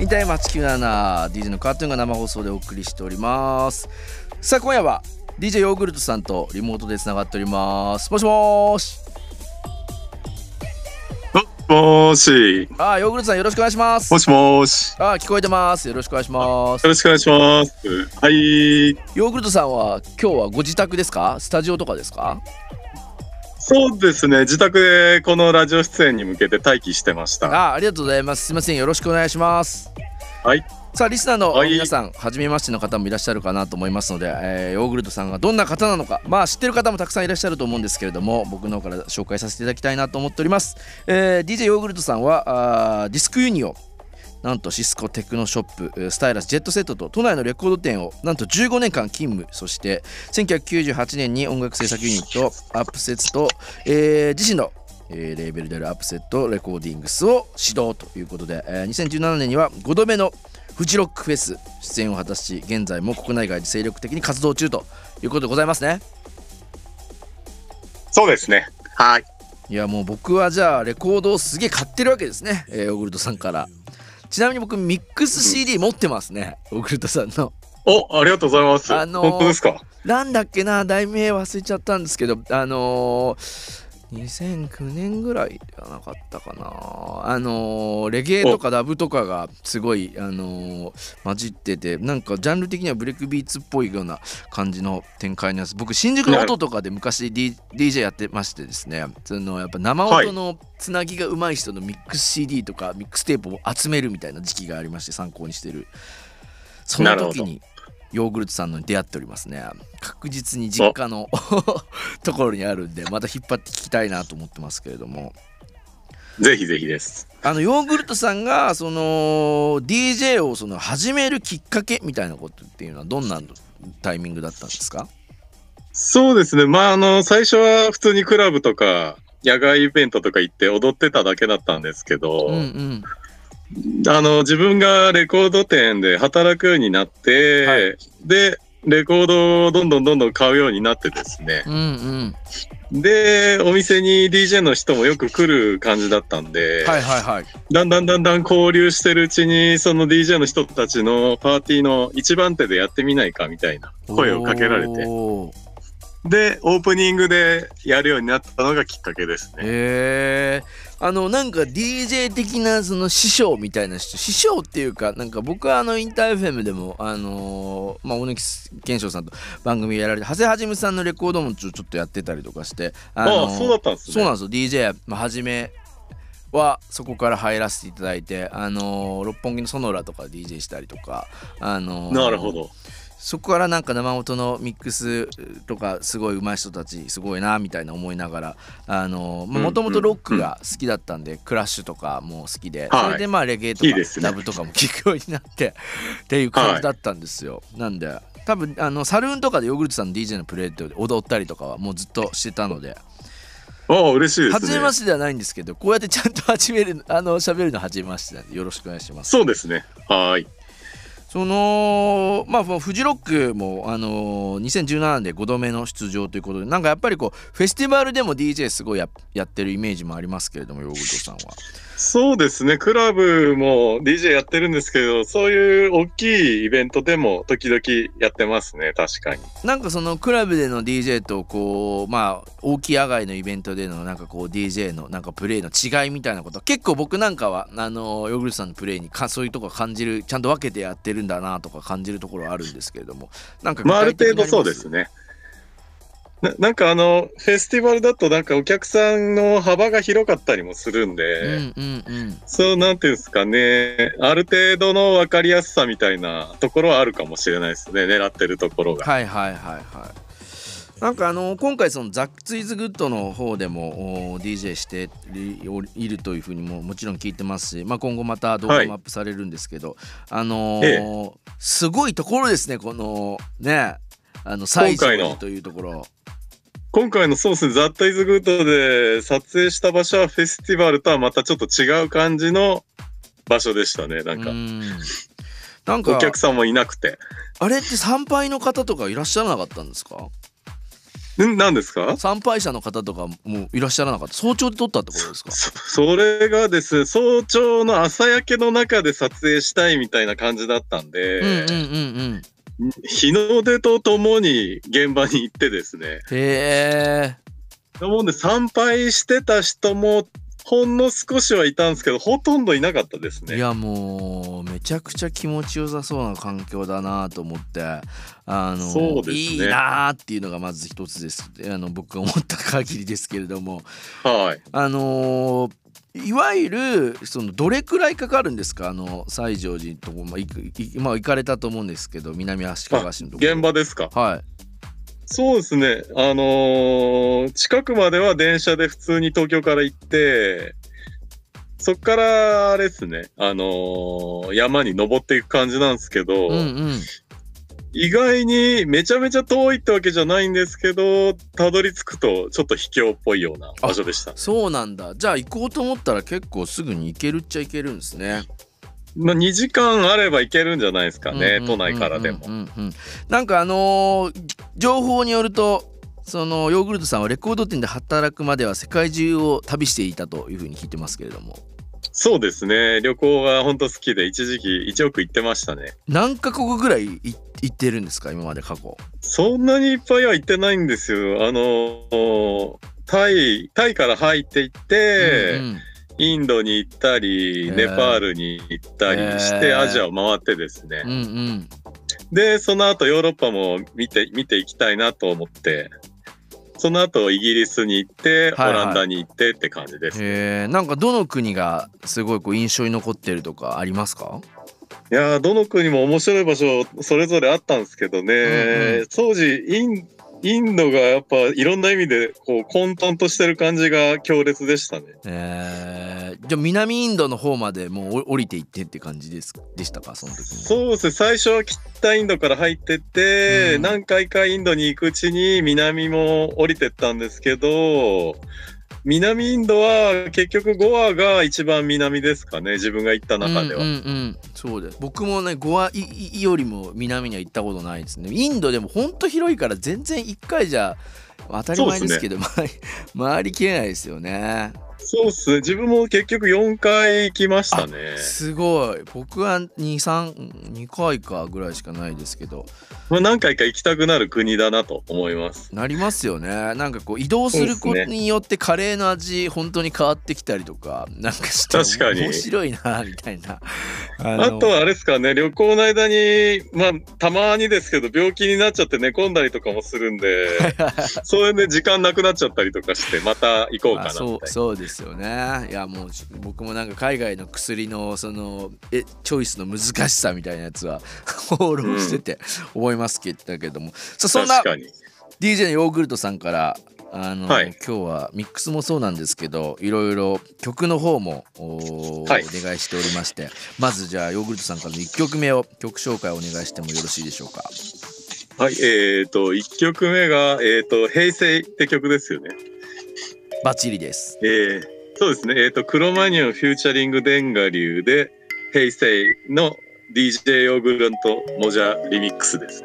インターマチ97 DJ のカートゥーンが生放送でお送りしておりますさあ今夜は DJ ヨーグルトさんとリモートでつながっておりますもしもーしもーし。あヨーグルトさんよろしくお願いしますもしもーし。あ聞こえてますよろしくお願いしますよろしくお願いします。はい。ヨーグルトさんは今日はご自宅ですか？スタジオとかですか？そうですね。自宅でこのラジオ出演に向けて待機してました。あありがとうございますすいませんよろしくお願いしますはい。さあリスナーのはい皆さん、初めましての方もいらっしゃるかなと思いますので、えーヨーグルトさんがどんな方なのかまあ知ってる方もたくさんいらっしゃると思うんですけれども僕の方から紹介させていただきたいなと思っております、えー DJ ヨーグルトさんはあーディスクユニオンなんとシスコテクノショップえースタイラスジェットセットと都内のレコード店をなんと15年間勤務そして1998年に音楽制作ユニットアップセッツと、えー自身のえーレーベルであるアップセットレコーディングスを指導ということで、えー2017年には5度目のフジロックフェス出演を果たし現在も国内外で精力的に活動中ということでございますねそうですね。はい。いやもう僕はじゃあレコードをすげえ買ってるわけですね、えーヨーグルトさんからちなみに僕ミックス CD 持ってますねヨーグルトさんのお、ありがとうございます。あのー本当ですか？なんだっけな題名忘れちゃったんですけどあのー2009年ぐらいじゃなかったかな。あのーレゲエとかダブとかがすごいあのー混じっててなんかジャンル的にはブレイクビーツっぽいような感じの展開のやつ僕新宿の音とかで昔、D、DJ やってましてですね。そのやっぱ生音のつなぎが上手い。人のミックス CD とかミックステープを集めるみたいな時期がありまして参考にしてるそのな時にヨーグルトさんのに出会っておりますね。確実に実家の ところにあるんでまた引っ張って聞きたいなと思ってますけれども。ぜひぜひです。あのヨーグルトさんがその DJ をその始めるきっかけみたいなことっていうのはどんなタイミングだったんですか？そうですね。まあ、あの、最初は普通にクラブとか、野外イベントとか行って踊ってただけだったんですけど、うんうんあの、自分がレコード店で働くようになって、はい。で、レコードをどんどんどんどん買うようになってですね。うんうん。で、お店に DJ の人もよく来る感じだったんで、はいはいはい。だんだんだんだん交流してるうちに、その DJ の人たちのパーティーの一番手でやってみないかみたいな。声をかけられて、で、オープニングでやるようになったのがきっかけですね。へえあのなんか DJ 的なその師匠みたいな人師匠っていうかなんか僕はあのインター FM でもあのーまあ大貫健翔さんと番組やられて長谷はじめさんのレコードもちょちょっとやってたりとかしてあああ、そうだったんですね。そうなんですよ DJ まあはじめはそこから入らせていただいてあのー六本木のソノラとか DJ したりとかあのーなるほど。そこからなんか生音のミックスとかすごい上手い人たちすごいなみたいな思いながらあのうんもともとロックが好きだったんで、クラッシュとかも好きで、はいそれでまあレゲエとかラブとかも聴くようになってっていう感じだったんですよ、なんで多分あのサルーンとかでヨーグルトさんの DJ のプレイで踊ったりとかはもうずっとしてたのでああ、嬉しいですね。初めましてではないんですけどこうやってちゃんと始めるあの喋るの初めましてなんでよろしくお願いしますそうですね。はーい。そのまあフジロックもあのー2017年で5度目の出場ということでなんかやっぱりこうフェスティバルでも DJ すごいやってるイメージもありますけれどもヨーグルトさんは。そうですね。クラブも DJ やってるんですけど、そういう大きいイベントでも時々やってますね。確かに。なんかそのクラブでの DJ とこうまあ大きい野外のイベントでのなんかこう DJ のなんかプレイの違いみたいなこと結構僕なんかはあのヨーグルトさんのプレイにかそういうとこ感じるちゃんと分けてやってるんだなとか感じるところはあるんですけれどもなんか具まあ、ある程度そうですね。ななんかあの、フェスティバルだとなんかお客さんの幅が広かったりもするんで、うんうんうん。そうなんていうんですかね、ある程度の分かりやすさみたいなところはあるかもしれないですね、狙ってるところが。はいはいはいはい。なんかあの今回そのザック・ツイズ・グッドの方でもお DJ していいるというふうにももちろん聞いてますし、まあ、今後また動画もアップされるんですけど、あのーすごいところですねこのねあの西条今回の寺というところ今回のそうですね、ザッタイズグッドで撮影した場所はフェスティバルとはまたちょっと違う感じの場所でしたね。なんか。う、ん。なんかお客さんもいなくて。あれって参拝の方とかいらっしゃらなかったんですか？ん？何ですか？参拝者の方とかもいらっしゃらなかった？早朝で撮ったってことですか？そそれがですね早朝の朝焼けの中で撮影したいみたいな感じだったんで、うんうんうんうん日の出とともに現場に行ってですね。へえなもんで参拝してた人もほんの少しはいたんですけどほとんどいなかったですね。いやもうめちゃくちゃ気持ちよさそうな環境だなと思ってあのそうですね。いいなーっていうのがまず一つです。あの僕が思った限りですけれども。はい。あのーいわゆるそのどれくらいかかるんですか？あの西条寺のとこ、まあ、いまあ行かれたと思うんですけど南足利市のとこ。現場ですか？はい。そうですね。あのー近くまでは電車で普通に東京から行ってそっからあれですね。あのー山に登っていく感じなんですけど、うんうん意外にめちゃめちゃ遠いってわけじゃないんですけどたどり着くとちょっと秘境っぽいような場所でした。そうなんだ。じゃあ行こうと思ったら結構すぐに行けるっちゃ行けるんですね。まあ2時間あれば行けるんじゃないですかね、都内からでも。なんかあのー情報によるとそのヨーグルトさんはレコード店で働くまでは世界中を旅していたというふうに聞いてますけれどもそうですね。旅行が本当好きで一時期1億行ってましたね。何カ国ぐらいい行ってるんですか今まで過去？そんなにいっぱいは行ってないんですよ。あのタイタイから入っていって、うんうん。インドに行ったり、ネパールに行ったりして、アジアを回ってですね。うんうん。で、その後ヨーロッパも見て、見ていきたいなと思って、その後イギリスに行って、はいはい。オランダに行ってって感じです。へえんかどの国がすごいこう印象に残ってるとかありますか？いやーどの国も面白い場所それぞれあったんですけどね、うんう当時インインドがやっぱいろんな意味でこう混沌としてる感じが強烈でしたね。えー、じゃあ南インドの方までもうお降りていってって感じですでしたか？その時に。そうです。ね最初は北インドから入ってって、うん。何回かインドに行くうちに南も降りてったんですけど南インドは結局ゴアが一番南ですかね。自分が行った中では。うんうんうん、そうです。僕もねゴアよりも南には行ったことないですね。インドでもほんと広いから全然1回じゃ当たり前ですけど回り回りきれないですよねそうっすね。自分も結局4回行きましたね。すごい。僕は232回かぐらいしかないですけど。まあ、何回か行きたくなる国だなと思います。なりますよね。なんかこう移動することによってカレーの味本当に変わってきたりとかなんかして確かに。面白いなみたいな。ああとはあれですかね。旅行の間にまあたまにですけど病気になっちゃって寝込んだりとかもするんで それで時間なくなっちゃったりとかしてまた行こうかなあそう。そうですよね。いやもう僕もなんか海外の薬のそのえチョイスの難しさみたいなやつは 放浪してて思いますけどけども、さあそんな DJ のヨーグルトさんからあの、はい。今日はミックスもそうなんですけどいろいろ曲の方もお,、はい。お願いしておりましてまずじゃあヨーグルトさんからの1曲目を曲紹介をお願いしてもよろしいでしょうか？はいえっ、と1曲目が「えー、と平成」って曲ですよね。バッチリですえーそうですねえっ、とクロマニオンフューチャリングデンガリューで「平成」の DJ ヨーグルトモジャリミックスです。